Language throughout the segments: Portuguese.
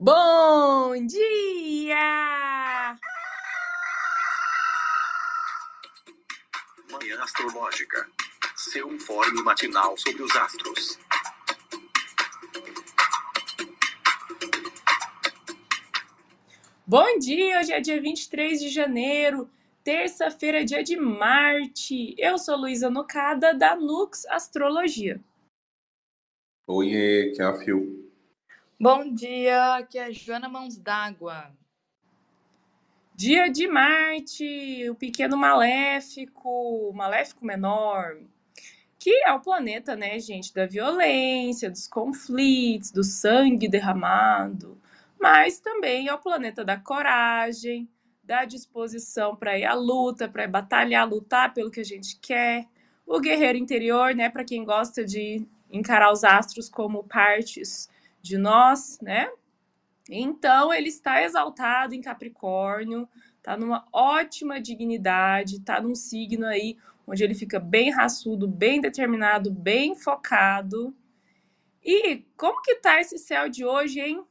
Bom dia! Manhã Astrológica. Seu informe matinal sobre os astros. Bom dia! Hoje é dia 23 de janeiro, terça-feira, dia de Marte. Eu sou Luísa Nocada, da Nux Astrologia. Oiê, que é a Fio. Bom dia, aqui é Joana Mãos d'Água. Dia de Marte, o pequeno maléfico, maléfico menor, que é o planeta, né, gente, da violência, dos conflitos, do sangue derramado, mas também é o planeta da coragem, da disposição para ir à luta, para batalhar, lutar pelo que a gente quer, o guerreiro interior, né, para quem gosta de encarar os astros como partes de nós, né? Então ele está exaltado em Capricórnio, está numa ótima dignidade, está num signo aí onde ele fica bem raçudo, bem determinado, bem focado. E como que tá esse céu de hoje, hein?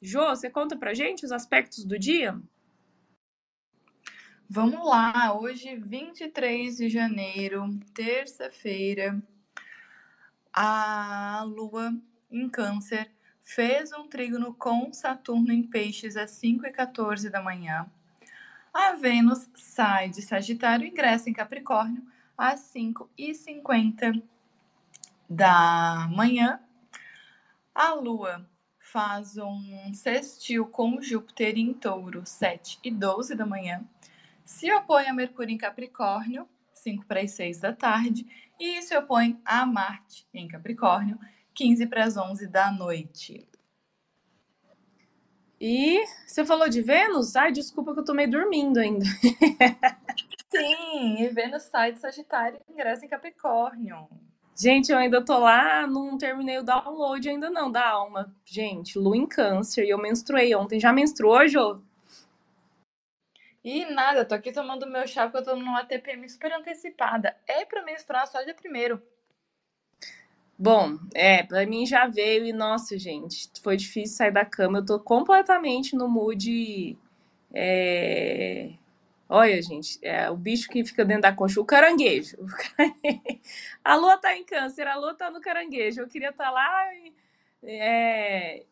Jô, você conta pra gente os aspectos do dia? Vamos lá, hoje 23 de janeiro, terça-feira, a lua em câncer fez um trígono com Saturno em Peixes às 5 e 14 da manhã. A Vênus sai de Sagitário e ingressa em Capricórnio às 5 e 50 da manhã. A Lua faz um sextil com Júpiter em Touro, 7 e 12 da manhã. Se opõe a Mercúrio em Capricórnio, 5 para as 6 da tarde. E se opõe a Marte em Capricórnio, 15 para as 11 da noite. E você falou de Vênus? Ai, desculpa que eu tô meio dormindo ainda. Sim, e Vênus sai de Sagitário e ingressa em Capricórnio. Gente, eu ainda tô lá, não terminei o download ainda não da alma. Gente, lua em câncer e eu menstruei ontem. Já menstruou, Jô? E nada, tô aqui tomando meu chá porque eu tô numa TPM super antecipada. É pra menstruar só dia primeiro. Bom, é, pra mim já veio e, nossa, gente, foi difícil sair da cama. Eu tô completamente no mood. É... Olha, gente, é o bicho que fica dentro da concha, o caranguejo. A lua tá em câncer, a lua tá no caranguejo. Eu queria estar tá lá é,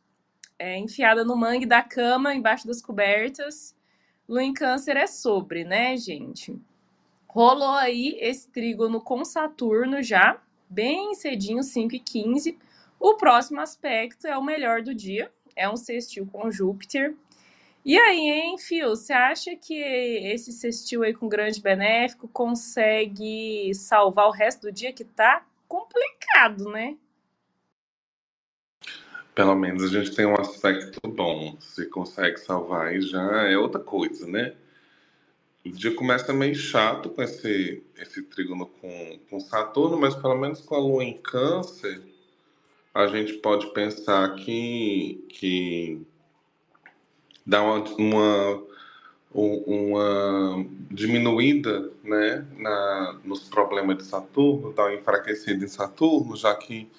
é, enfiada no mangue da cama, embaixo das cobertas. Lua em câncer é sobre, né, gente? Rolou aí esse trígono com Saturno já, bem cedinho, 5 e 15. O próximo aspecto é o melhor do dia, é um sextil com Júpiter. E aí, hein, Fio, você acha que esse sextil aí com grande benéfico consegue salvar o resto do dia que tá complicado, né? Pelo menos a gente tem um aspecto bom. Se consegue salvar aí já é outra coisa, né? O dia começa meio chato com esse, esse trígono com, com Saturno, mas pelo menos com a Lua em Câncer, a gente pode pensar que, que dá uma, uma, uma diminuída né, na, nos problemas de Saturno, dá uma enfraquecida em Saturno, já que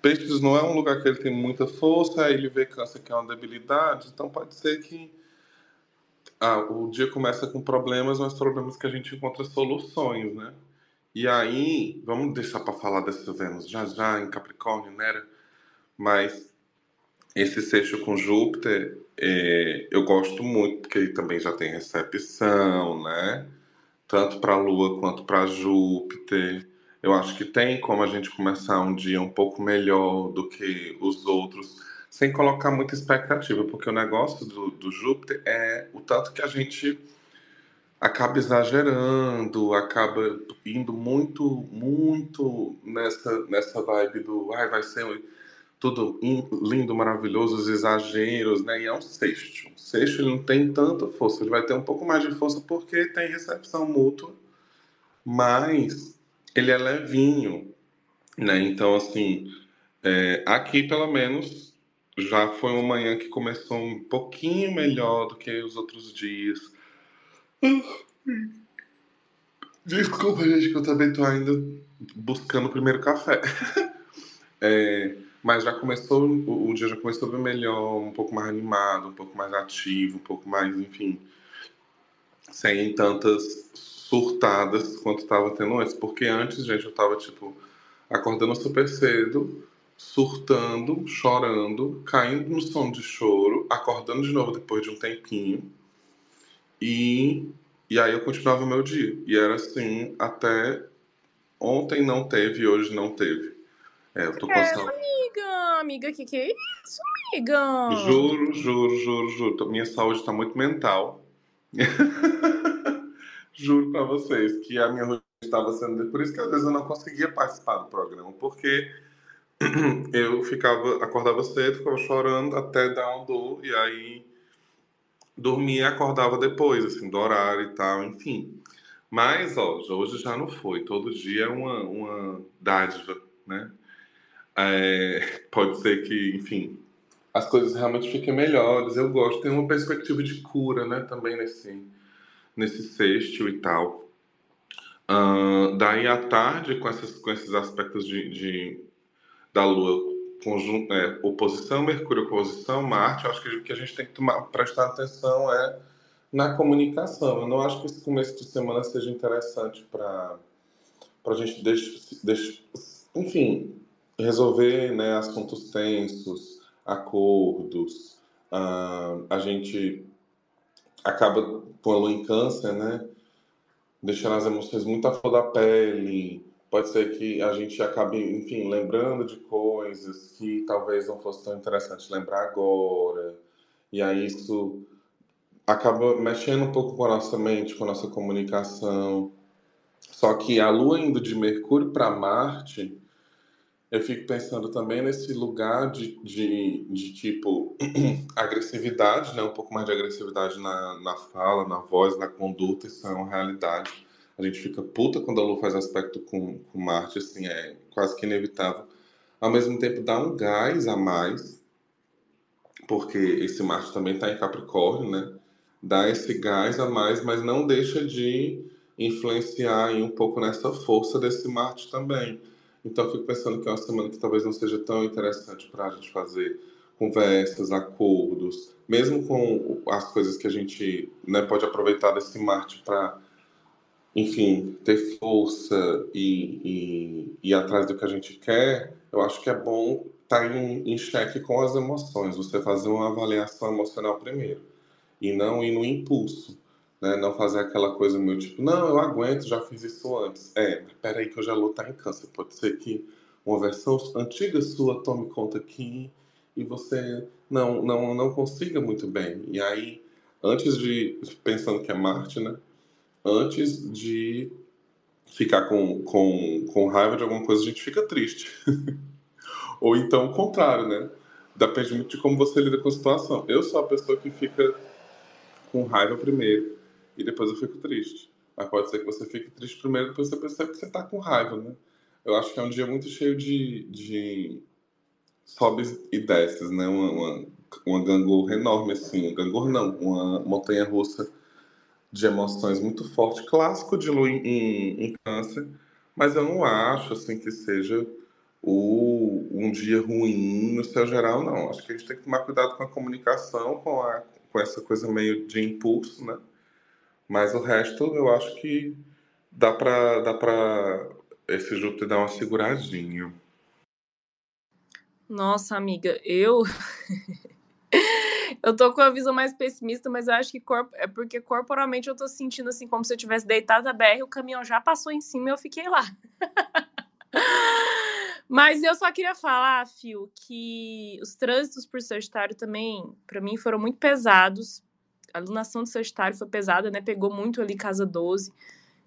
Peixes não é um lugar que ele tem muita força, aí ele vê Câncer que é uma debilidade, então pode ser que ah, o dia começa com problemas, mas problemas que a gente encontra soluções, né? E aí, vamos deixar para falar dessa Vênus já já em Capricórnio, né? Mas esse sexto com Júpiter, é, eu gosto muito, porque ele também já tem recepção, né? Tanto para Lua quanto para Júpiter. Eu acho que tem como a gente começar um dia um pouco melhor do que os outros sem colocar muita expectativa, porque o negócio do, do Júpiter é o tanto que a gente acaba exagerando, acaba indo muito, muito nessa, nessa vibe do ai, vai ser tudo lindo, maravilhoso, os exageros, né? E é um sexto. O sexto ele não tem tanta força, ele vai ter um pouco mais de força porque tem recepção mútua, mas ele é levinho, né? Então, assim, é, aqui pelo menos já foi uma manhã que começou um pouquinho melhor do que os outros dias. Desculpa, gente, que eu também tô ainda buscando o primeiro café. É, Mas já começou, o, o dia já começou bem melhor, um pouco mais animado, um pouco mais ativo, um pouco mais, enfim, sem tantas surtadas quanto estava tendo antes. Porque antes, gente, eu tava, tipo, acordando super cedo, surtando, chorando, caindo no som de choro, acordando de novo depois de um tempinho. E, e aí eu continuava o meu dia. E era assim até ontem não teve, hoje não teve. É, eu tô com É, amiga, amiga, que que é isso, amiga? Juro, juro, juro, juro. Minha saúde tá muito mental. Juro pra vocês que a minha rotina estava sendo. Por isso que às vezes eu não conseguia participar do programa, porque eu ficava, acordava cedo, ficava chorando até dar um dor, e aí dormia e acordava depois, assim, do horário e tal, enfim. Mas, ó, hoje já não foi. Todo dia é uma, uma dádiva, né? É, pode ser que, enfim, as coisas realmente fiquem melhores. Eu gosto, tem uma perspectiva de cura, né, também nesse, nesse sexto e tal. Ah, daí à tarde, com, essas, com esses aspectos de, de- da Lua, conjun, é, oposição, Mercúrio, oposição, Marte, eu acho que o que a gente tem que tomar, prestar atenção é na comunicação. Eu não acho que esse começo de semana seja interessante para a gente deixar, deixar, enfim, resolver né, assuntos tensos, acordos. Ah, a gente acaba com a lua em câncer, né? Deixando as emoções muito à flor da pele. Pode ser que a gente acabe, enfim, lembrando de coisas que talvez não fosse tão interessante lembrar agora. E aí isso acaba mexendo um pouco com a nossa mente, com a nossa comunicação. Só que a lua indo de Mercúrio para Marte, eu fico pensando também nesse lugar de, de, de tipo agressividade, né? Um pouco mais de agressividade na, na fala, na voz, na conduta, isso é uma realidade. A gente fica puta quando a Lua faz aspecto com, com Marte, assim, é quase que inevitável. Ao mesmo tempo, dá um gás a mais, porque esse Marte também está em Capricórnio, né? Dá esse gás a mais, mas não deixa de influenciar um pouco nessa força desse Marte também. Então, eu fico pensando que é uma semana que talvez não seja tão interessante para a gente fazer conversas, acordos, mesmo com as coisas que a gente né, pode aproveitar desse Marte para, enfim, ter força e, e, e ir atrás do que a gente quer. Eu acho que é bom estar em, em xeque com as emoções, você fazer uma avaliação emocional primeiro e não ir no impulso. Né? Não fazer aquela coisa meio tipo, não, eu aguento, já fiz isso antes. É, mas peraí que eu já lutar em câncer. Pode ser que uma versão antiga sua tome conta aqui e você não, não, não consiga muito bem. E aí, antes de, pensando que é Marte, né? Antes de ficar com, com, com raiva de alguma coisa, a gente fica triste. Ou então o contrário, né? Depende muito de como você lida com a situação. Eu sou a pessoa que fica com raiva primeiro e depois eu fico triste. Mas pode ser que você fique triste primeiro depois você percebe que você tá com raiva, né? Eu acho que é um dia muito cheio de, de sobes e desces, né? Uma, uma, uma gangorra enorme, assim. Um gangorra não, uma montanha russa de emoções muito forte, clássico de lua em, em, em câncer, mas eu não acho, assim, que seja o, um dia ruim no seu geral, não. Acho que a gente tem que tomar cuidado com a comunicação, com, a, com essa coisa meio de impulso, né? Mas o resto eu acho que dá pra, dá pra esse Júpiter dar uma seguradinha. Nossa, amiga, eu. eu tô com a visão mais pessimista, mas eu acho que é porque corporalmente eu tô sentindo assim, como se eu tivesse deitado na BR, o caminhão já passou em cima e eu fiquei lá. mas eu só queria falar, Fio, que os trânsitos por Sagitário também, para mim, foram muito pesados. A alunação do Sagitário foi pesada, né? Pegou muito ali casa 12.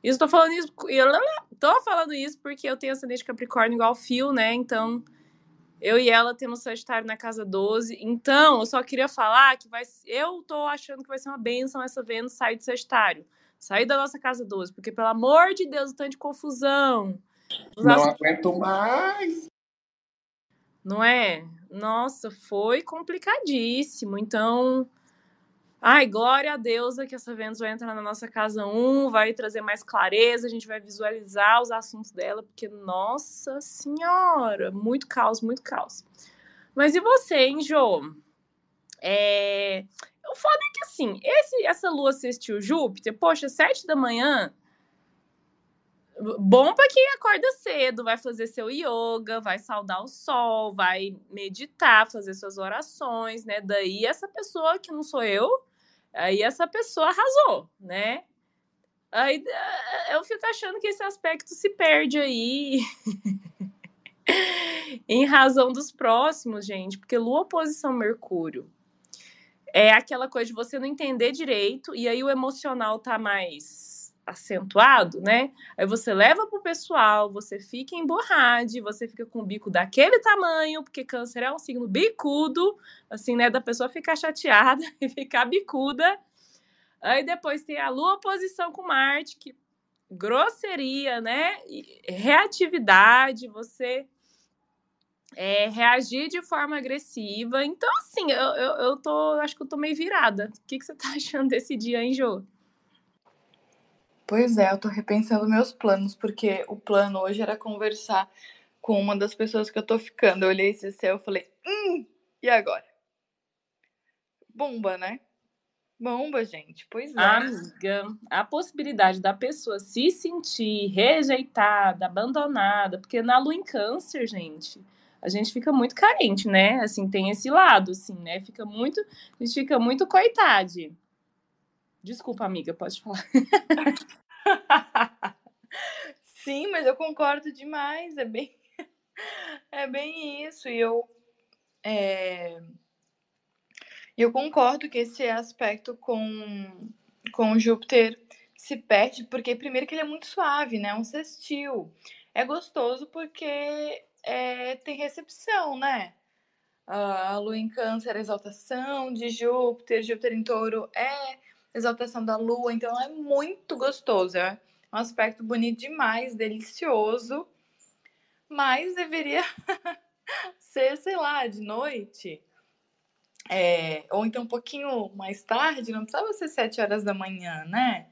Isso tô falando isso, eu tô falando isso porque eu tenho ascendente Capricórnio igual Fio, né? Então, eu e ela temos Sagitário na casa 12. Então, eu só queria falar que vai eu tô achando que vai ser uma benção essa Vênus sair de Sagitário. Sair da nossa casa 12, porque pelo amor de Deus, o tanto de confusão. Os Não astros- aguento mais! Não é? Nossa, foi complicadíssimo. Então, Ai, glória a Deus é que essa Vênus vai entrar na nossa casa 1, vai trazer mais clareza, a gente vai visualizar os assuntos dela, porque, nossa senhora, muito caos, muito caos. Mas e você, hein, Jô? É... O foda é que, assim, esse, essa lua assistiu Júpiter, poxa, sete da manhã, bom para quem acorda cedo, vai fazer seu yoga, vai saudar o sol, vai meditar, fazer suas orações, né? Daí essa pessoa que não sou eu, aí essa pessoa arrasou, né? Aí eh, eu fico achando que esse aspecto se perde aí. em razão dos próximos, gente, porque Lua oposição Mercúrio é aquela coisa de você não entender direito e aí o emocional tá mais acentuado, né? Aí você leva pro pessoal, você fica emborrado, você fica com o bico daquele tamanho, porque câncer é um signo bicudo, assim, né? Da pessoa ficar chateada e ficar bicuda. Aí depois tem a lua oposição com Marte, que grosseria, né? Reatividade, você é, reagir de forma agressiva. Então, assim, eu, eu, eu tô, acho que eu tô meio virada. O que, que você tá achando desse dia, hein, Jô? Pois é, eu tô repensando meus planos, porque o plano hoje era conversar com uma das pessoas que eu tô ficando. Eu olhei esse céu e falei, hum, e agora? Bomba, né? Bomba, gente. Pois é. Amiga, a possibilidade da pessoa se sentir rejeitada, abandonada, porque na lua em câncer, gente, a gente fica muito carente, né? Assim, tem esse lado, assim, né? Fica muito, a gente fica muito coitade. Desculpa, amiga, pode falar. Sim, mas eu concordo demais. É bem, é bem isso. E eu, é... eu concordo que esse aspecto com, com Júpiter se perde, porque primeiro que ele é muito suave, né? Um sextil. É gostoso porque é, tem recepção, né? A lua em câncer, exaltação de Júpiter, Júpiter em touro é exaltação da lua, então é muito gostoso. É um aspecto bonito demais, delicioso, mas deveria ser, sei lá, de noite. É, ou então um pouquinho mais tarde, não precisava ser sete horas da manhã, né?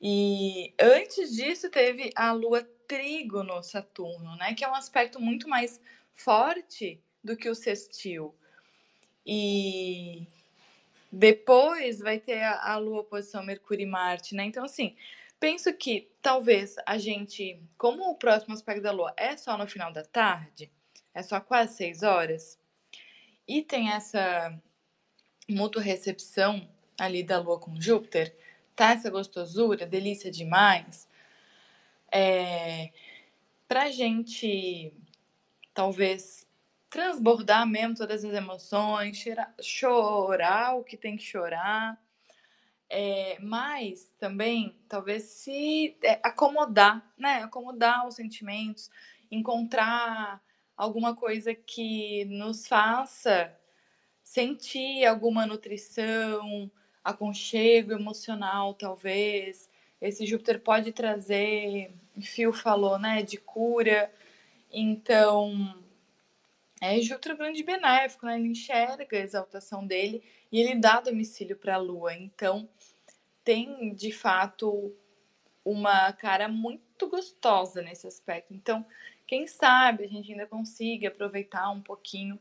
E antes disso teve a lua trígono Saturno, né? Que é um aspecto muito mais forte do que o sextil. E depois vai ter a, a Lua oposição Mercúrio e Marte, né? Então, assim, penso que talvez a gente, como o próximo aspecto da Lua é só no final da tarde, é só quase seis horas, e tem essa mútua recepção ali da Lua com Júpiter, tá essa gostosura, delícia demais, é, pra gente talvez transbordar mesmo todas as emoções, chorar, o que tem que chorar, é, mas também talvez se é, acomodar, né? Acomodar os sentimentos, encontrar alguma coisa que nos faça sentir alguma nutrição, aconchego emocional, talvez. Esse Júpiter pode trazer, Fio falou, né, de cura. Então, é Júpiter grande benéfico, né? Ele enxerga a exaltação dele e ele dá domicílio para a Lua. Então, tem de fato uma cara muito gostosa nesse aspecto. Então, quem sabe a gente ainda consiga aproveitar um pouquinho.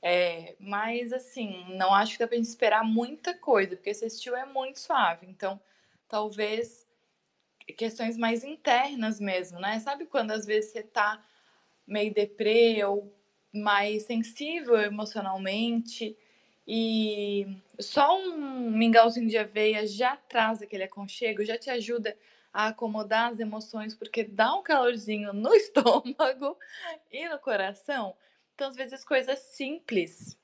É, mas, assim, não acho que dá pra gente esperar muita coisa, porque esse estilo é muito suave. Então, talvez questões mais internas mesmo, né? Sabe quando às vezes você tá meio deprê ou mais sensível emocionalmente e só um mingauzinho de aveia já traz aquele aconchego, já te ajuda a acomodar as emoções, porque dá um calorzinho no estômago e no coração. Então, às vezes, coisas simples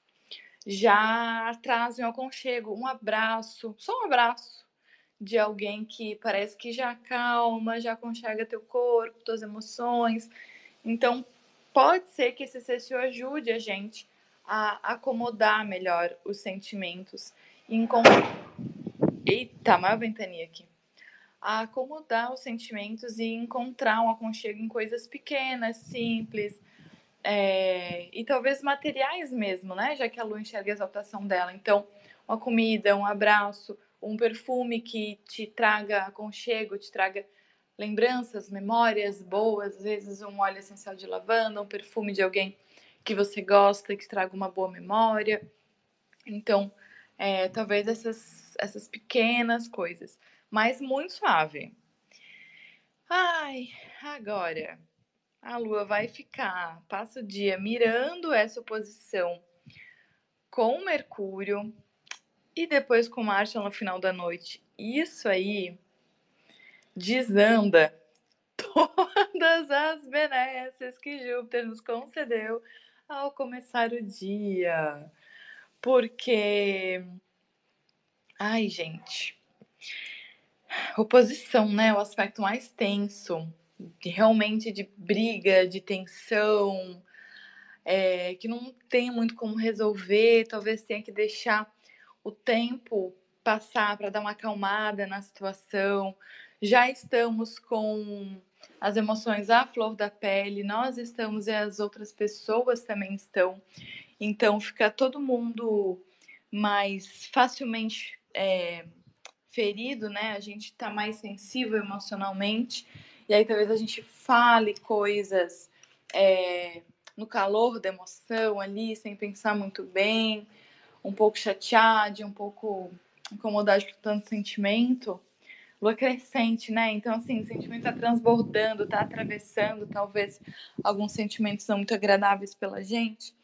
já trazem um aconchego, um abraço, só um abraço de alguém que parece que já acalma, já aconchega teu corpo, tuas emoções. Então, pode ser que esse sexto ajude a gente a acomodar melhor os sentimentos e encontrar. Eita, uma ventania aqui. A acomodar os sentimentos e encontrar um aconchego em coisas pequenas, simples. é, e talvez materiais mesmo, né? Já que a lua enxerga a exaltação dela. Então, uma comida, um abraço, um perfume que te traga aconchego, te traga lembranças, memórias boas, às vezes um óleo essencial de lavanda, um perfume de alguém que você gosta, que traga uma boa memória. Então, é, talvez essas, essas pequenas coisas, mas muito suave. Ai, agora a Lua vai ficar, passa o dia mirando essa posição com Mercúrio e depois com Marte no final da noite. Isso aí desanda todas as benesses que Júpiter nos concedeu ao começar o dia. Porque. Ai, gente. Oposição, né? O aspecto mais tenso, realmente de briga, de tensão, é, que não tem muito como resolver, talvez tenha que deixar o tempo passar para dar uma acalmada na situação. Já estamos com as emoções à flor da pele, nós estamos e as outras pessoas também estão. Então fica todo mundo mais facilmente é, ferido, né? A gente está mais sensível emocionalmente. E aí talvez a gente fale coisas é, no calor da emoção ali, sem pensar muito bem, um pouco chateado, um pouco incomodado com tanto sentimento lua crescente, né? Então, assim, o sentimento tá transbordando, tá atravessando, talvez, alguns sentimentos não muito agradáveis pela gente.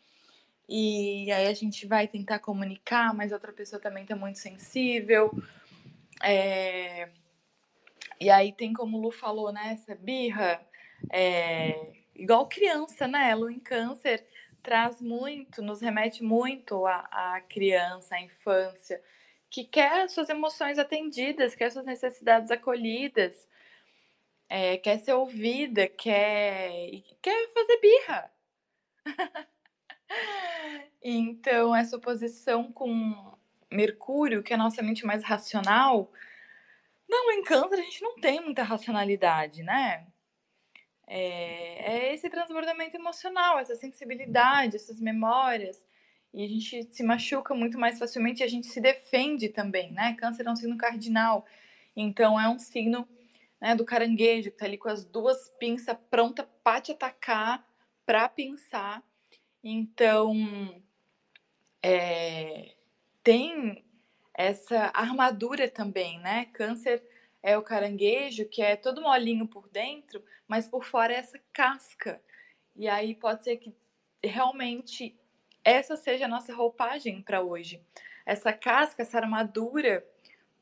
E aí a gente vai tentar comunicar, mas outra pessoa também tá muito sensível. É... E aí tem como o Lu falou, né? Essa birra, é... igual criança, né? Lu em câncer traz muito, nos remete muito à criança, à infância que quer suas emoções atendidas, quer suas necessidades acolhidas, é, quer ser ouvida, quer, quer fazer birra. então, essa oposição com Mercúrio, que é a nossa mente mais racional, não, em a gente não tem muita racionalidade, né? É, é esse transbordamento emocional, essa sensibilidade, essas memórias e a gente se machuca muito mais facilmente e a gente se defende também, né? Câncer é um signo cardinal, então é um signo né, do caranguejo que tá ali com as duas pinças pronta para te atacar, para pinçar. Então é, tem essa armadura também, né? Câncer é o caranguejo que é todo molinho por dentro, mas por fora é essa casca. E aí pode ser que realmente essa seja a nossa roupagem para hoje. Essa casca, essa armadura,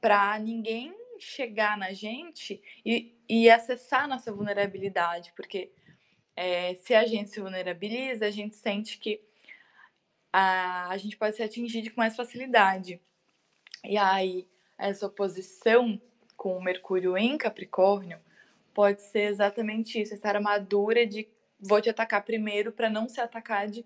para ninguém chegar na gente e, e acessar nossa vulnerabilidade, porque é, se a gente se vulnerabiliza, a gente sente que a, a gente pode ser atingido com mais facilidade. E aí, essa oposição com o Mercúrio em Capricórnio pode ser exatamente isso, essa armadura de vou te atacar primeiro para não ser atacado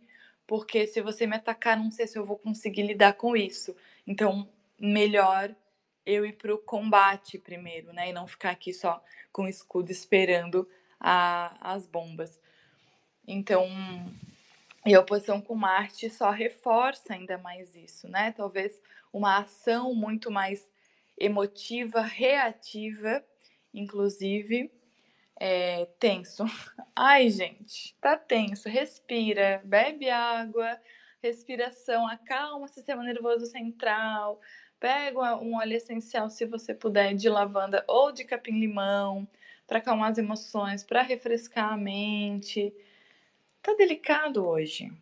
porque se você me atacar, não sei se eu vou conseguir lidar com isso. Então, melhor eu ir para o combate primeiro, né? E não ficar aqui só com o escudo esperando a, as bombas. Então, e a oposição com Marte só reforça ainda mais isso, né? Talvez uma ação muito mais emotiva, reativa, inclusive, é, tenso. Ai, gente, tá tenso. Respira, bebe água, respiração, acalma o sistema nervoso central. Pega um óleo essencial, se você puder, de lavanda ou de capim-limão, para acalmar as emoções, para refrescar a mente. Tá delicado hoje.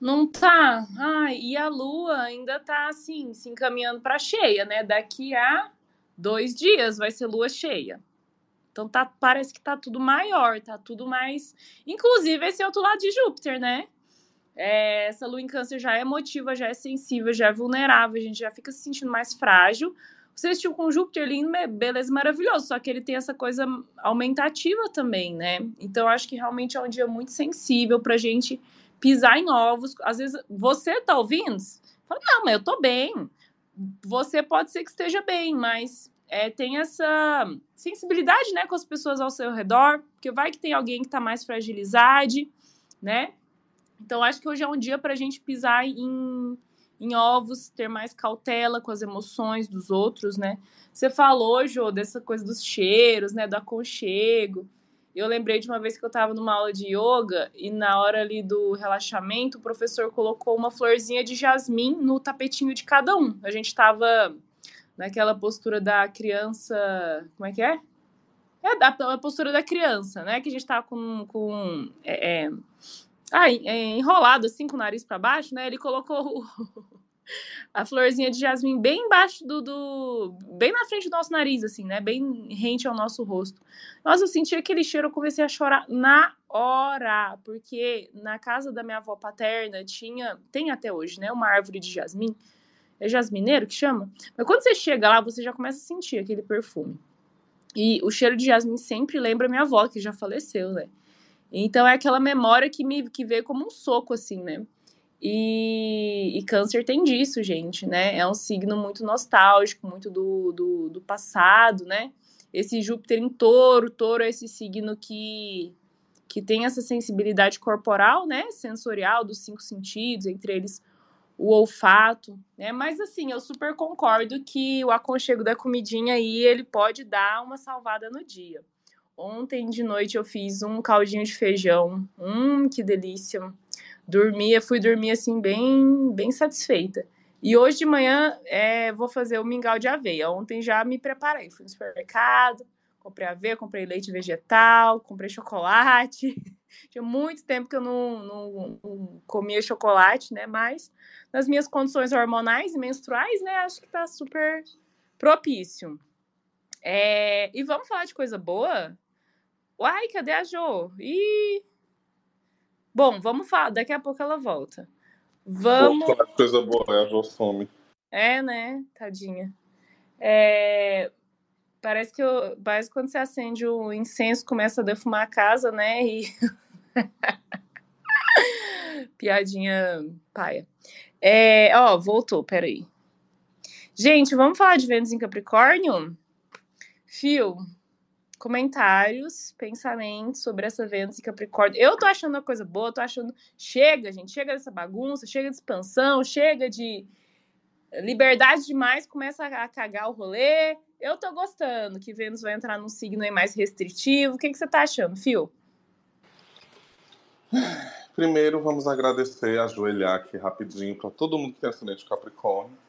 Não tá. Ai, e a lua ainda tá assim, se encaminhando para cheia, né? Daqui a dois dias vai ser lua cheia. Então tá, parece que tá tudo maior, tá tudo mais. Inclusive esse outro lado de Júpiter, né? É, essa lua em câncer já é emotiva, já é sensível, já é vulnerável, a gente já fica se sentindo mais frágil. Você assistiu com Júpiter lindo, beleza, maravilhoso, só que ele tem essa coisa aumentativa também, né? Então acho que realmente é um dia muito sensível pra gente pisar em ovos. Às vezes você tá ouvindo? Fala, não, mas eu tô bem você pode ser que esteja bem, mas é, tenha essa sensibilidade, né, com as pessoas ao seu redor, porque vai que tem alguém que está mais fragilizado, né? Então, acho que hoje é um dia para a gente pisar em, em ovos, ter mais cautela com as emoções dos outros, né? Você falou, Jô, dessa coisa dos cheiros, né, do aconchego. Eu lembrei de uma vez que eu estava numa aula de yoga e na hora ali do relaxamento, o professor colocou uma florzinha de jasmim no tapetinho de cada um. A gente estava naquela postura da criança. Como é que é? É a postura da criança, né? Que a gente estava com. com é, é, ah, é, enrolado assim com o nariz para baixo, né? Ele colocou a florzinha de jasmim bem embaixo do, do, bem na frente do nosso nariz, assim, né? Bem rente ao nosso rosto. Nossa, eu senti aquele cheiro, eu comecei a chorar na hora, porque na casa da minha avó paterna tinha, tem até hoje, né? Uma árvore de jasmim. É jasmineiro que chama? Mas quando você chega lá, você já começa a sentir aquele perfume. E o cheiro de jasmim sempre lembra minha avó, que já faleceu, né? Então é aquela memória que me que veio como um soco, assim, né? E, e, câncer tem disso, gente, né? É um signo muito nostálgico, muito do, do, do, passado, né? Esse Júpiter em touro, touro é esse signo que, que tem essa sensibilidade corporal, né? Sensorial, dos cinco sentidos, entre eles o olfato, né? Mas assim, eu super concordo que o aconchego da comidinha aí, ele pode dar uma salvada no dia. Ontem de noite eu fiz um caldinho de feijão. Hum, que delícia dormia, fui dormir assim bem, bem satisfeita. E hoje de manhã é, vou fazer o mingau de aveia. Ontem já me preparei, fui no supermercado, comprei aveia, comprei leite vegetal, comprei chocolate. Tinha muito tempo que eu não, não, não, comia chocolate, né? Mas nas minhas condições hormonais e menstruais, né? Acho que tá super propício. É, e vamos falar de coisa boa? Uai, cadê a Jo? Ih, Bom, vamos falar. Daqui a pouco ela volta. Vamos. Boa, coisa boa, né? A Jo some. É, né? Tadinha. É... Parece que eu... parece que quando você acende o incenso, começa a defumar a casa, né? E. Piadinha paia. É... Ó, voltou, peraí. Gente, vamos falar de Vênus em Capricórnio? Fio, comentários, pensamentos sobre essa Vênus e Capricórnio. Eu tô achando uma coisa boa, tô achando. Chega, gente, chega dessa bagunça, chega de expansão, chega de liberdade demais, começa a cagar o rolê. Eu tô gostando que Vênus vai entrar num signo aí mais restritivo. O que, que você tá achando, Fio? Primeiro, vamos agradecer, ajoelhar aqui rapidinho para todo mundo que tem ascendente Capricórnio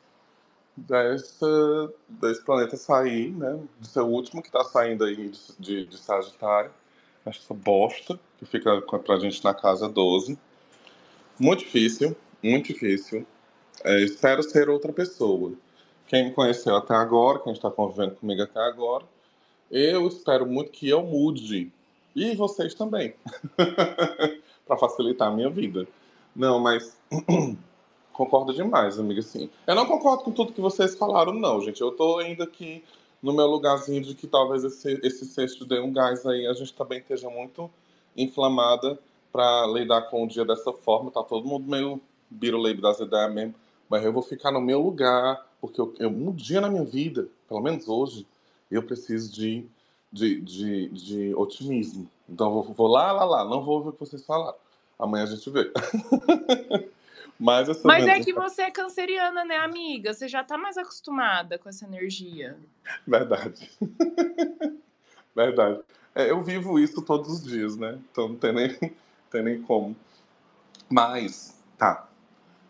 desse planeta sair, né? De ser o último que está saindo aí de, de, de Sagitário. Essa bosta que fica pra gente na casa 12. Muito difícil, muito difícil. É, espero ser outra pessoa. Quem me conheceu até agora, quem está convivendo comigo até agora, eu espero muito que eu mude. E vocês também. para facilitar a minha vida. Não, mas Concordo demais, amiga, sim. Eu não concordo com tudo que vocês falaram, não, gente. Eu tô ainda aqui no meu lugarzinho de que talvez esse, esse sexto dê um gás aí, a gente também esteja muito inflamada para lidar com o dia dessa forma. Tá todo mundo meio biruleibe das ideias mesmo. Mas eu vou ficar no meu lugar, porque eu, eu, um dia na minha vida, pelo menos hoje, eu preciso de, de, de, de otimismo. Então eu vou, vou lá, lá, lá. Não vou ouvir o que vocês falaram. Amanhã a gente vê. Mas, essa Mas é que você é canceriana, né, amiga? Você já tá mais acostumada com essa energia. Verdade. Verdade. É, eu vivo isso todos os dias, né? Então não tem nem, tem nem como. Mas, tá.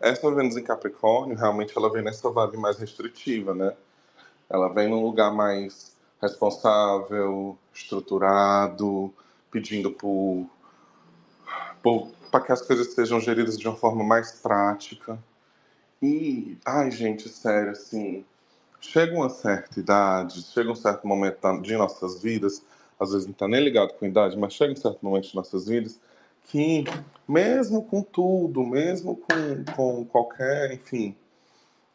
Essa Vênus em Capricórnio, realmente ela vem nessa vibe mais restritiva, né? Ela vem num lugar mais responsável, estruturado, pedindo por, por para que as coisas sejam geridas de uma forma mais prática. E, ai, gente, sério, assim, chega uma certa idade, chega um certo momento de nossas vidas, às vezes não está nem ligado com a idade, mas chega um certo momento de nossas vidas que, mesmo com tudo, mesmo com, com qualquer, enfim,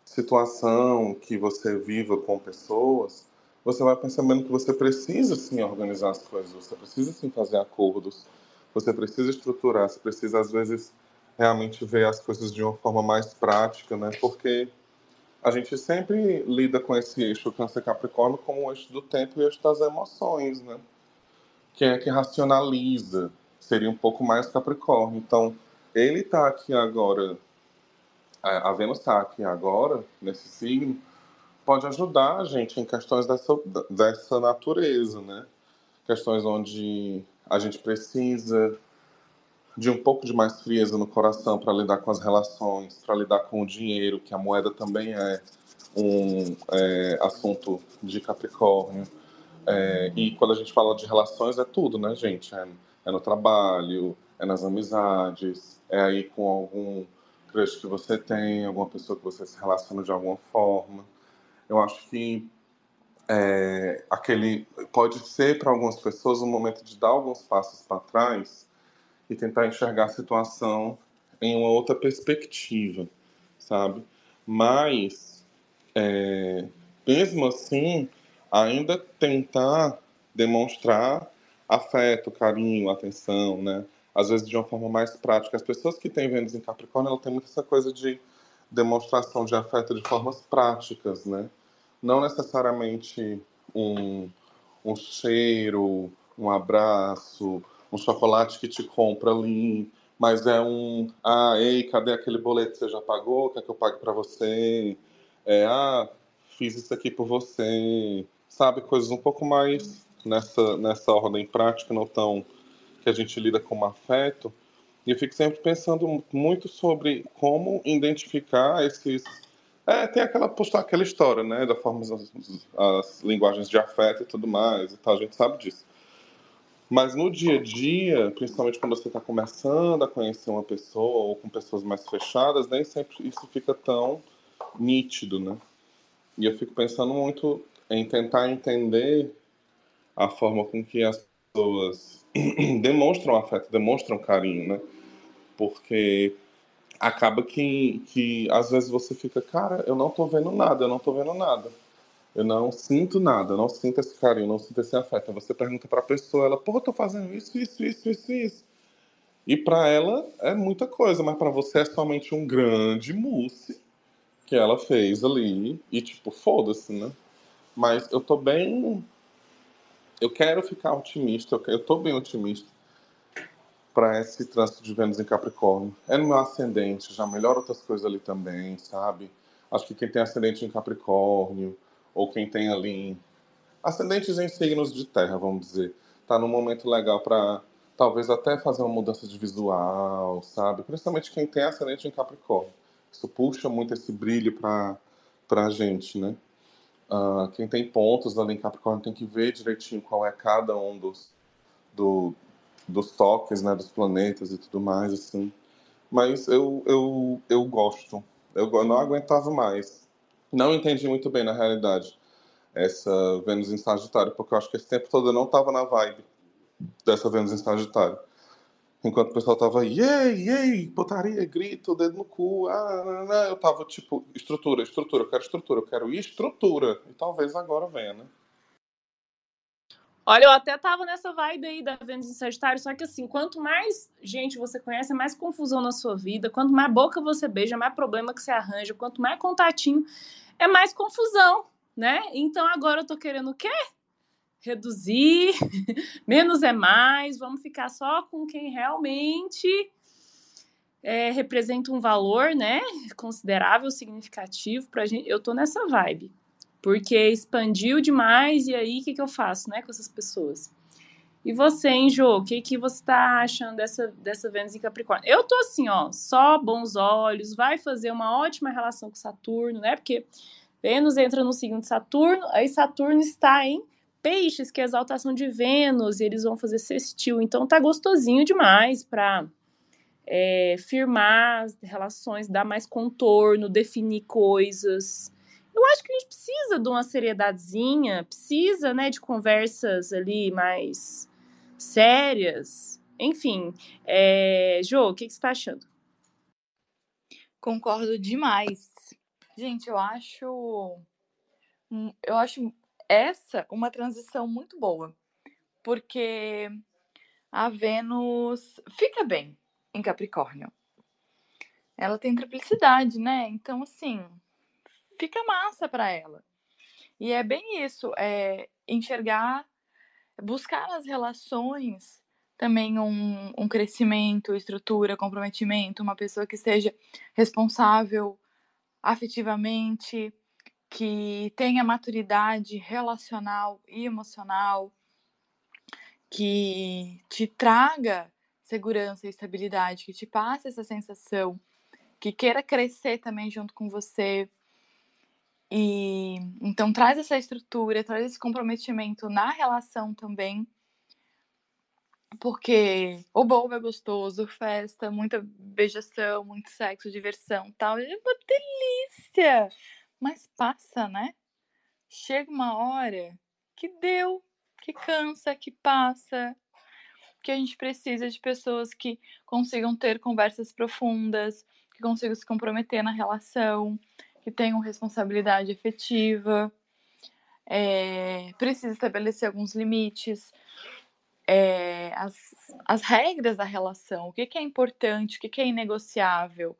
situação que você viva com pessoas, você vai percebendo que você precisa sim organizar as coisas, você precisa sim fazer acordos, você precisa estruturar, você precisa, às vezes, realmente ver as coisas de uma forma mais prática, né? Porque a gente sempre lida com esse eixo Câncer Capricórnio como o eixo do tempo e o eixo das emoções, né? Quem é que racionaliza seria um pouco mais Capricórnio. Então, ele está aqui agora, a Vênus está aqui agora, nesse signo, pode ajudar a gente em questões dessa, dessa natureza, né? Questões onde a gente precisa de um pouco de mais frieza no coração para lidar com as relações, para lidar com o dinheiro, que a moeda também é um é, assunto de Capricórnio. É, e quando a gente fala de relações, é tudo, né, gente? É, é, no trabalho, é nas amizades, é aí com algum crush que você tem, alguma pessoa que você se relaciona de alguma forma. Eu acho que é, aquele pode ser para algumas pessoas um momento de dar alguns passos para trás e tentar enxergar a situação em uma outra perspectiva, sabe? Mas, é, mesmo assim, ainda tentar demonstrar afeto, carinho, atenção, né? Às vezes de uma forma mais prática. As pessoas que têm Vênus em Capricórnio, ela tem muito essa coisa de demonstração de afeto de formas práticas, né? Não necessariamente um, um cheiro, um abraço, um chocolate que te compra ali, mas é um, ah, ei, cadê aquele boleto que você já pagou? Quer que eu pague para você? É, ah, fiz isso aqui por você. Sabe, coisas um pouco mais nessa, nessa ordem prática, não tão que a gente lida com afeto. E eu fico sempre pensando muito sobre como identificar esses. É, tem aquela postar aquela história, né, da forma as, as linguagens de afeto e tudo mais, e tal, a gente sabe disso. Mas no dia a dia, principalmente quando você está começando a conhecer uma pessoa ou com pessoas mais fechadas, nem sempre isso fica tão nítido, né? E eu fico pensando muito em tentar entender a forma com que as pessoas demonstram afeto, demonstram carinho, né? Porque acaba que, que às vezes você fica, cara, eu não tô vendo nada, eu não tô vendo nada. Eu não sinto nada, eu não sinto esse carinho, não sinto esse afeto. Você pergunta para a pessoa, ela, eu tô fazendo isso, isso, isso, isso, isso. E para ela é muita coisa, mas para você é somente um grande mousse que ela fez ali e tipo, foda-se, né? Mas eu tô bem eu quero ficar otimista, eu tô bem otimista para esse trânsito de Vênus em Capricórnio. É no meu ascendente, já melhora outras coisas ali também, sabe? Acho que quem tem ascendente em Capricórnio, ou quem tem ali ascendentes em signos de terra, vamos dizer, tá num momento legal para talvez até fazer uma mudança de visual, sabe? Principalmente quem tem ascendente em Capricórnio. Isso puxa muito esse brilho para a gente, né? Uh, quem tem pontos ali em Capricórnio tem que ver direitinho qual é cada um dos, do, dos toques, né, dos planetas e tudo mais, assim. Mas eu, eu, eu gosto. Eu não aguentava mais não entendi muito bem, na realidade, essa Vênus em Sagitário, porque eu acho que esse tempo todo eu não estava na vibe dessa Vênus em Sagitário. Enquanto o pessoal tava, yay, yay, putaria, grito, dedo no cu, ah, não, não, eu tava tipo, estrutura, estrutura, eu quero estrutura, eu quero estrutura. E talvez agora venha, né? Olha, eu até tava nessa vibe aí da Vênus em Sagitário, só que assim, quanto mais gente você conhece, mais confusão na sua vida, quanto mais boca você beija, mais problema que você arranja, quanto mais contatinho, é mais confusão, né? Então agora eu tô querendo o quê? Reduzir, menos é mais, vamos ficar só com quem realmente é, representa um valor, né? Considerável, significativo pra gente. Eu tô nessa vibe. Porque expandiu demais, e aí o que, que eu faço, né, com essas pessoas? E você, hein, Jô? O que, que você tá achando dessa, dessa Vênus em Capricórnio? Eu tô assim, ó, só bons olhos, vai fazer uma ótima relação com Saturno, né? Porque Vênus entra no signo de Saturno, aí Saturno está em Peixes, que é a exaltação de Vênus, e eles vão fazer sextil. Então tá gostosinho demais para é, firmar as relações, dar mais contorno, definir coisas. Eu acho que a gente precisa de uma seriedadezinha, precisa, né, de conversas ali mais sérias. Enfim, é... Jô, o que, que você está achando? Concordo demais. Gente, eu acho. Eu acho essa uma transição muito boa. Porque a Vênus fica bem em Capricórnio. Ela tem triplicidade, né? Então, assim, fica massa para ela. E é bem isso, é enxergar, buscar nas relações também um, um crescimento, estrutura, comprometimento, uma pessoa que seja responsável afetivamente, que tenha maturidade relacional e emocional, que te traga segurança e estabilidade, que te passe essa sensação, que queira crescer também junto com você. E então traz essa estrutura, traz esse comprometimento na relação também porque o bolo é gostoso, festa, muita beijação, muito sexo, diversão tal. É uma delícia! Mas passa, né? Chega uma hora que deu, que cansa, que passa. Que a gente precisa de pessoas que consigam ter conversas profundas, que consigam se comprometer na relação, que tenham responsabilidade efetiva. É, precisa estabelecer alguns limites é, as, as regras da relação, o que, que é importante, o que, que é inegociável.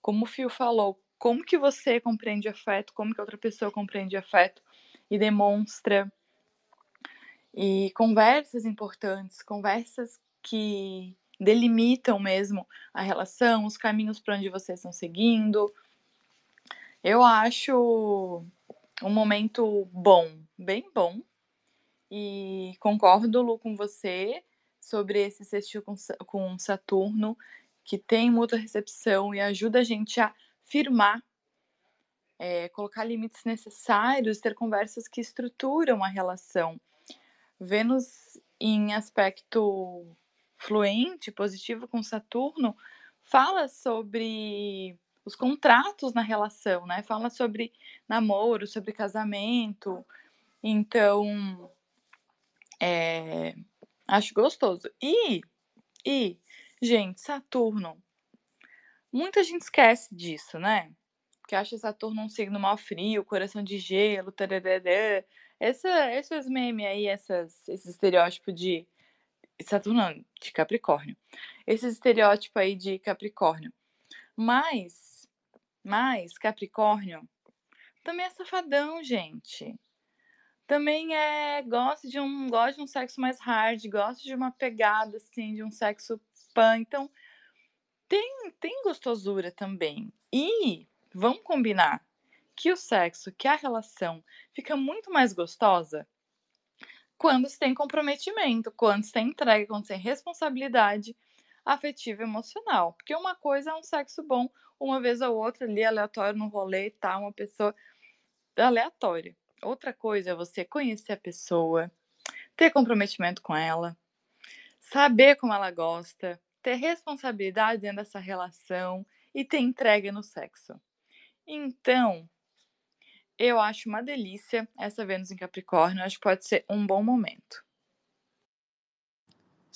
Como o Fio falou, como que você compreende afeto, como que outra pessoa compreende afeto e demonstra. E conversas importantes, conversas que delimitam mesmo a relação, os caminhos para onde vocês estão seguindo. Eu acho um momento bom, bem bom, e concordo, Lu, com você sobre esse sextil com, com Saturno, que tem muita recepção e ajuda a gente a firmar, é, colocar limites necessários, ter conversas que estruturam a relação. Vênus em aspecto fluente, positivo com Saturno, fala sobre os contratos na relação, né? Fala sobre namoro, sobre casamento. Então, é, acho gostoso. E, e, gente, Saturno. Muita gente esquece disso, né? Que acha Saturno um signo mal frio, coração de gelo, tararara. Essa, esses memes aí, essas, esse estereótipo de. Saturno, de Capricórnio. Esse estereótipo aí de Capricórnio. Mas, mas, Capricórnio também é safadão, gente também é gosta de um gosta de um sexo mais hard, gosta de uma pegada assim, de um sexo pan. Então, tem tem gostosura também. E vamos combinar que o sexo, que a relação fica muito mais gostosa quando se tem comprometimento, quando se tem entrega, quando se tem responsabilidade afetiva e emocional. Porque uma coisa é um sexo bom, uma vez ou outra ali aleatório no rolê, tá, uma pessoa aleatória. Outra coisa é você conhecer a pessoa, ter comprometimento com ela, saber como ela gosta, ter responsabilidade dentro dessa relação e ter entrega no sexo. Então, eu acho uma delícia essa Vênus em Capricórnio, acho que pode ser um bom momento.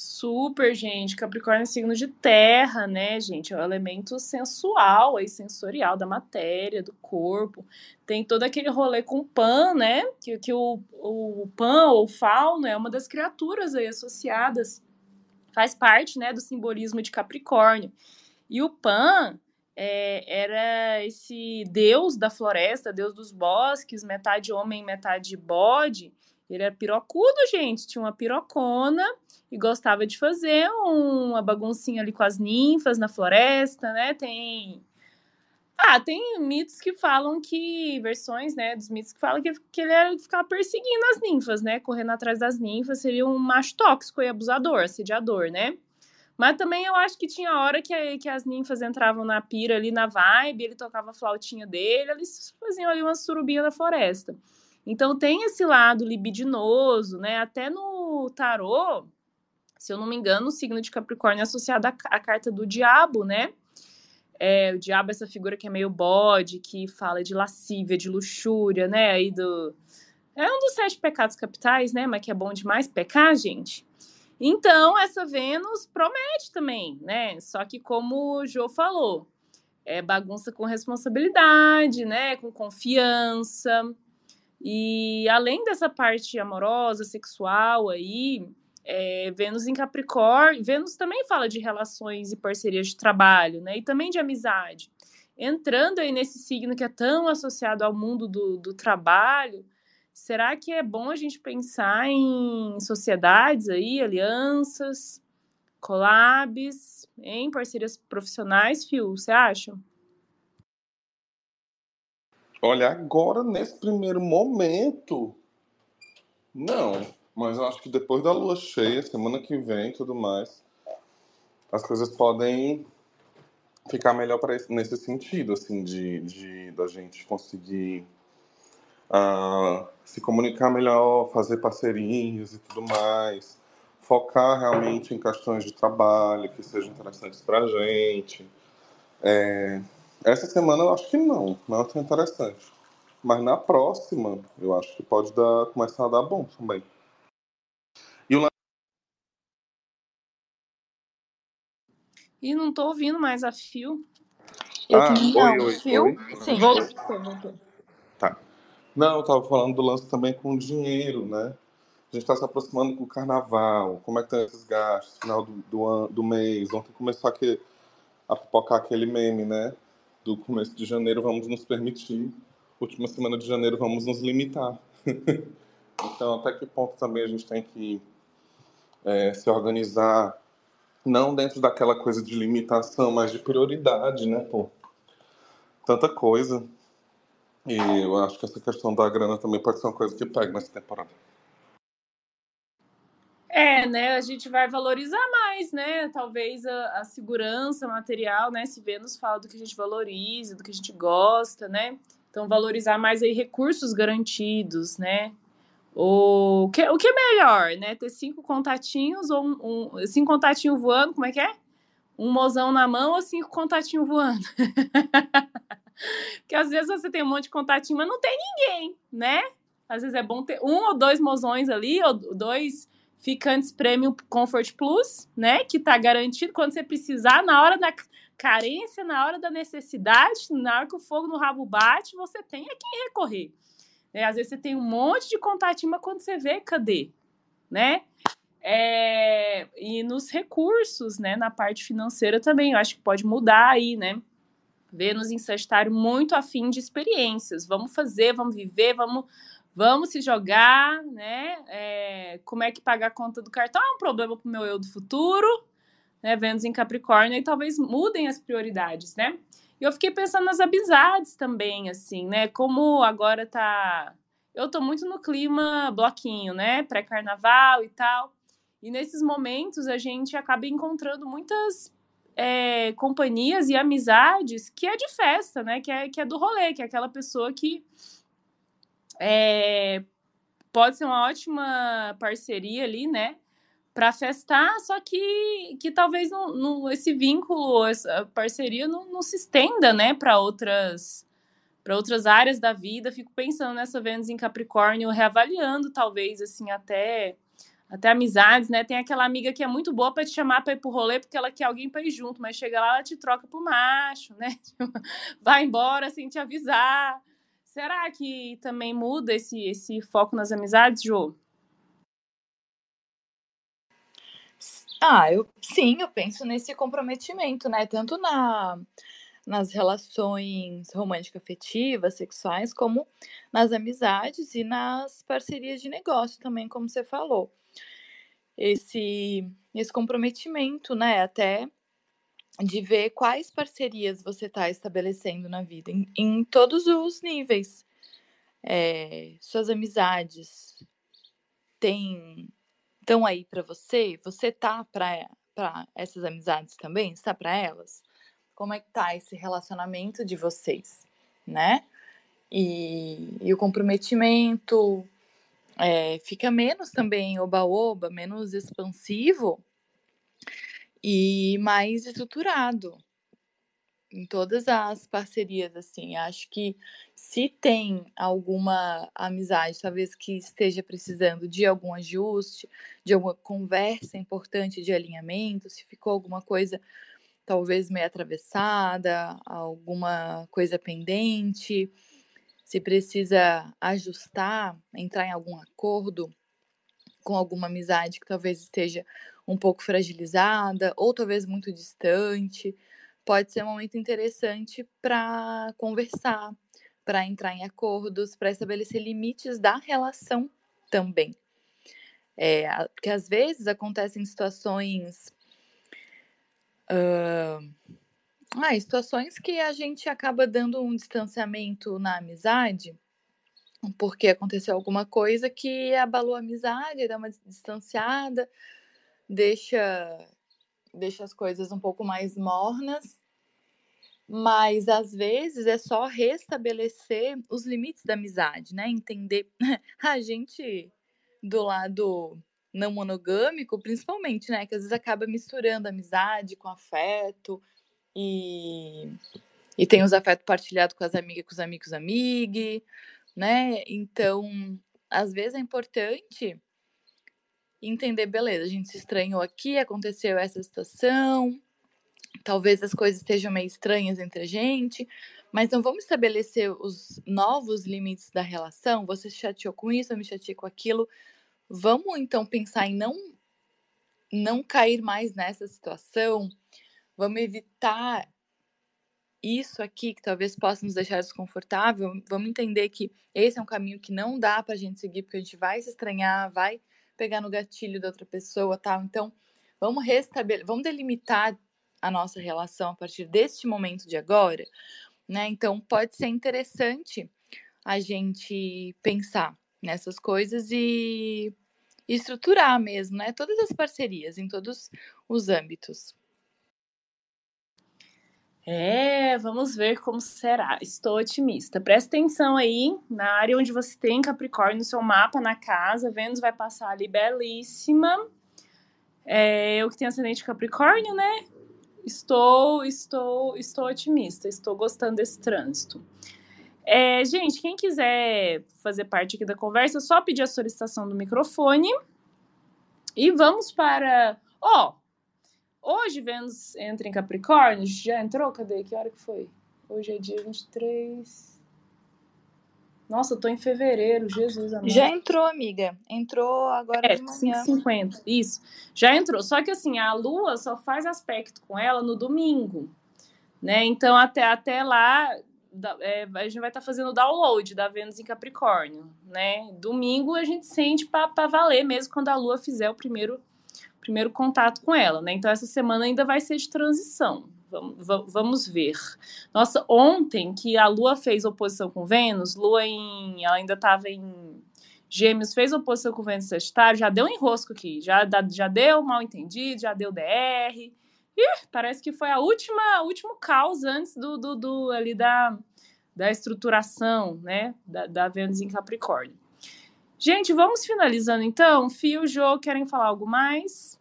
Super, gente. Capricórnio é signo de terra, né, gente? É um elemento sensual e sensorial da matéria, do corpo. Tem todo aquele rolê com Pan, né? Que, que o, o Pan ou Fauno é uma das criaturas aí associadas. Faz parte, né, do simbolismo de Capricórnio. E o Pan é, era esse deus da floresta, deus dos bosques, metade homem, metade bode ele era pirocudo, gente, tinha uma pirocona e gostava de fazer uma baguncinha ali com as ninfas na floresta, né? Tem. Ah, tem mitos que falam que. versões, né? Dos mitos que falam que, que ele era ficar perseguindo as ninfas, né? Correndo atrás das ninfas seria um macho tóxico e abusador, assediador, né? Mas também eu acho que tinha hora que, que as ninfas entravam na pira ali, na vibe, ele tocava a flautinha dele, eles faziam ali uma surubinha na floresta. Então tem esse lado libidinoso, né? Até no tarô, se eu não me engano, o signo de Capricórnio é associado à, à carta do diabo, né? É, o diabo é essa figura que é meio bode, que fala de lascívia, de luxúria, né? Aí do. É um dos sete pecados capitais, né? Mas que é bom demais pecar, gente. Então, essa Vênus promete também, né? Só que, como o Jô falou, é bagunça com responsabilidade, né? Com confiança. E além dessa parte amorosa, sexual aí, é, Vênus em Capricórnio, Vênus também fala de relações e parcerias de trabalho, né? E também de amizade. entrando aí nesse signo que é tão associado ao mundo do, do trabalho, será que é bom a gente pensar em sociedades aí, alianças, collabs, em parcerias profissionais, Fio? Você acha? Olha, agora, nesse primeiro momento, não. Mas eu acho que depois da lua cheia, semana que vem e tudo mais, as coisas podem ficar melhor para nesse sentido, assim, de, de da gente conseguir uh, se comunicar melhor, fazer parcerias e tudo mais, focar realmente em questões de trabalho que sejam interessantes para a gente. É, essa semana eu acho que não, não é tão interessante. Mas na próxima, eu acho que pode dar, começar a dar bom também. E o E não tô ouvindo mais a fio. Eu ah, também não. Oi, oi, fio? Oi. Sim. Voltou, voltou. Tá. Não, eu tava falando do lance também com o dinheiro, né? A gente está se aproximando com o carnaval, como é que estão esses gastos, final do, do, do mês. Ontem começou aqui, a pipocar aquele meme, né? Do começo de janeiro vamos nos permitir, última semana de janeiro vamos nos limitar. então, até que ponto também a gente tem que é, se organizar não dentro daquela coisa de limitação, mas de prioridade, né, pô? Tanta coisa. E eu acho que essa questão da grana também pode ser uma coisa que pega nessa temporada. É, né? A gente vai valorizar mais, né? Talvez a, a, segurança material, né? Se Vênus fala do que a gente valoriza, do que a gente gosta, né? Então, valorizar mais aí recursos garantidos, né? O que, o que é melhor, né? Ter cinco contatinhos ou um, um, cinco contatinhos voando, como é que é? Um mozão na mão ou cinco contatinhos voando? Porque às vezes você tem um monte de contatinho, mas não tem ninguém, né? Às vezes é bom ter um ou dois mozões ali, ou dois ficantes Premium Comfort Plus, né? Que tá garantido quando você precisar, na hora da carência, na hora da necessidade, na hora que o fogo no rabo bate, você tem a quem recorrer. Né? Às vezes você tem um monte de contatinho, mas quando você vê, cadê? Né? É, e nos recursos, né? Na parte financeira também, eu acho que pode mudar aí, né? Vênus em Sagitário muito afim de experiências. Vamos fazer, vamos viver, vamos, vamos se jogar, né? É, como é que pagar a conta do cartão é um problema para o meu eu do futuro, né? Vênus em Capricórnio, e talvez mudem as prioridades, né? E eu fiquei pensando nas amizades também, assim, né? Como agora tá. Eu tô muito no clima bloquinho, né? Pré-carnaval e tal. E nesses momentos a gente acaba encontrando muitas é, companhias e amizades que é de festa, né? Que é, que é do rolê, que é aquela pessoa que é, pode ser uma ótima parceria ali, né? para festar, só que, que talvez não, não, esse vínculo, essa parceria não, não se estenda, né, para outras para outras áreas da vida. Fico pensando nessa Vênus em Capricórnio, reavaliando talvez assim até até amizades, né? Tem aquela amiga que é muito boa para te chamar para ir pro rolê porque ela quer alguém para ir junto, mas chega lá ela te troca pro macho, né? Vai embora sem te avisar. Será que também muda esse esse foco nas amizades, Jô? Ah, eu sim, eu penso nesse comprometimento, né? Tanto na, nas relações românticas afetivas, sexuais, como nas amizades e nas parcerias de negócio também, como você falou. Esse, esse comprometimento, né? Até de ver quais parcerias você está estabelecendo na vida, em, em todos os níveis. É, suas amizades estão aí para você? Você tá para essas amizades também? Está para elas? Como é que tá esse relacionamento de vocês, né? E, e o comprometimento é, fica menos também oba-oba, menos expansivo e mais estruturado, em todas as parcerias, assim. Acho que se tem alguma amizade, talvez que esteja precisando de algum ajuste, de alguma conversa importante de alinhamento, se ficou alguma coisa talvez meio atravessada, alguma coisa pendente, se precisa ajustar, entrar em algum acordo com alguma amizade que talvez esteja um pouco fragilizada ou talvez muito distante pode ser um momento interessante para conversar, para entrar em acordos, para estabelecer limites da relação também. É, porque às vezes acontecem situações. Uh, ah, situações que a gente acaba dando um distanciamento na amizade, porque aconteceu alguma coisa que abalou a amizade, dá uma distanciada, deixa, deixa as coisas um pouco mais mornas. Mas às vezes é só restabelecer os limites da amizade, né? Entender a gente do lado não monogâmico, principalmente, né? Que às vezes acaba misturando amizade com afeto e, e tem os afetos partilhados com as amigas, com os amigos, amigos, né? Então, às vezes é importante entender, beleza, a gente se estranhou aqui, aconteceu essa situação, talvez as coisas estejam meio estranhas entre a gente, mas não vamos estabelecer os novos limites da relação. Você se chateou com isso, eu me chateei com aquilo. Vamos então pensar em não não cair mais nessa situação. Vamos evitar isso aqui que talvez possa nos deixar desconfortável. Vamos entender que esse é um caminho que não dá para a gente seguir, porque a gente vai se estranhar, vai pegar no gatilho da outra pessoa, tal. Então, vamos restabelecer, vamos delimitar a nossa relação a partir deste momento de agora, né? Então pode ser interessante a gente pensar nessas coisas e estruturar mesmo, né? Todas as parcerias em todos os âmbitos. É, vamos ver como será. Estou otimista. Presta atenção aí na área onde você tem Capricórnio no seu mapa, na casa. Vênus vai passar ali belíssima. É, eu que tenho ascendente Capricórnio, né? estou, estou, estou otimista, estou gostando desse trânsito. É, gente, quem quiser fazer parte aqui da conversa, é só pedir a solicitação do microfone. E vamos para. Ó, oh, hoje Vênus entra em Capricórnio. Já entrou? Cadê? Que hora que foi? Hoje é dia 23. Nossa, eu tô em fevereiro, Jesus amado. Já entrou, amiga. Entrou agora é, de manhã. 5,50. Isso. Já entrou. Só que assim, a Lua só faz aspecto com ela no domingo. Né? Então, até, até lá, é, a gente vai estar tá fazendo o download da Vênus em Capricórnio. Né? Domingo a gente sente para valer mesmo quando a Lua fizer o primeiro, primeiro contato com ela. Né? Então, essa semana ainda vai ser de transição. Vamos, vamos ver. Nossa, ontem que a Lua fez oposição com Vênus, Lua em, ela ainda estava em Gêmeos, fez oposição com Vênus Sagitário, já deu um enrosco aqui, já, já deu mal entendido, já deu DR. Ih, parece que foi a última, último caos antes do, do, do ali da, da estruturação, né, da, da Vênus em Capricórnio. Gente, vamos finalizando então. Fio, Jô, querem falar algo mais?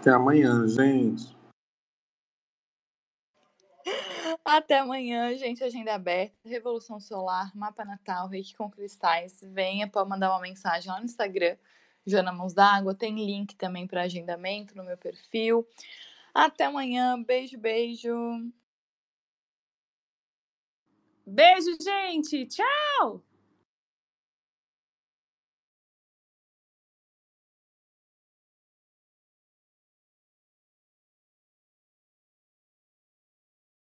Até amanhã, gente. Até amanhã, gente. Agenda aberta. Revolução Solar, Mapa Natal, Reiki com Cristais. Venha, pode mandar uma mensagem lá no Instagram, Joana Mãos d'Água. Tem link também para agendamento no meu perfil. Até amanhã. Beijo, beijo. Beijo, gente. Tchau!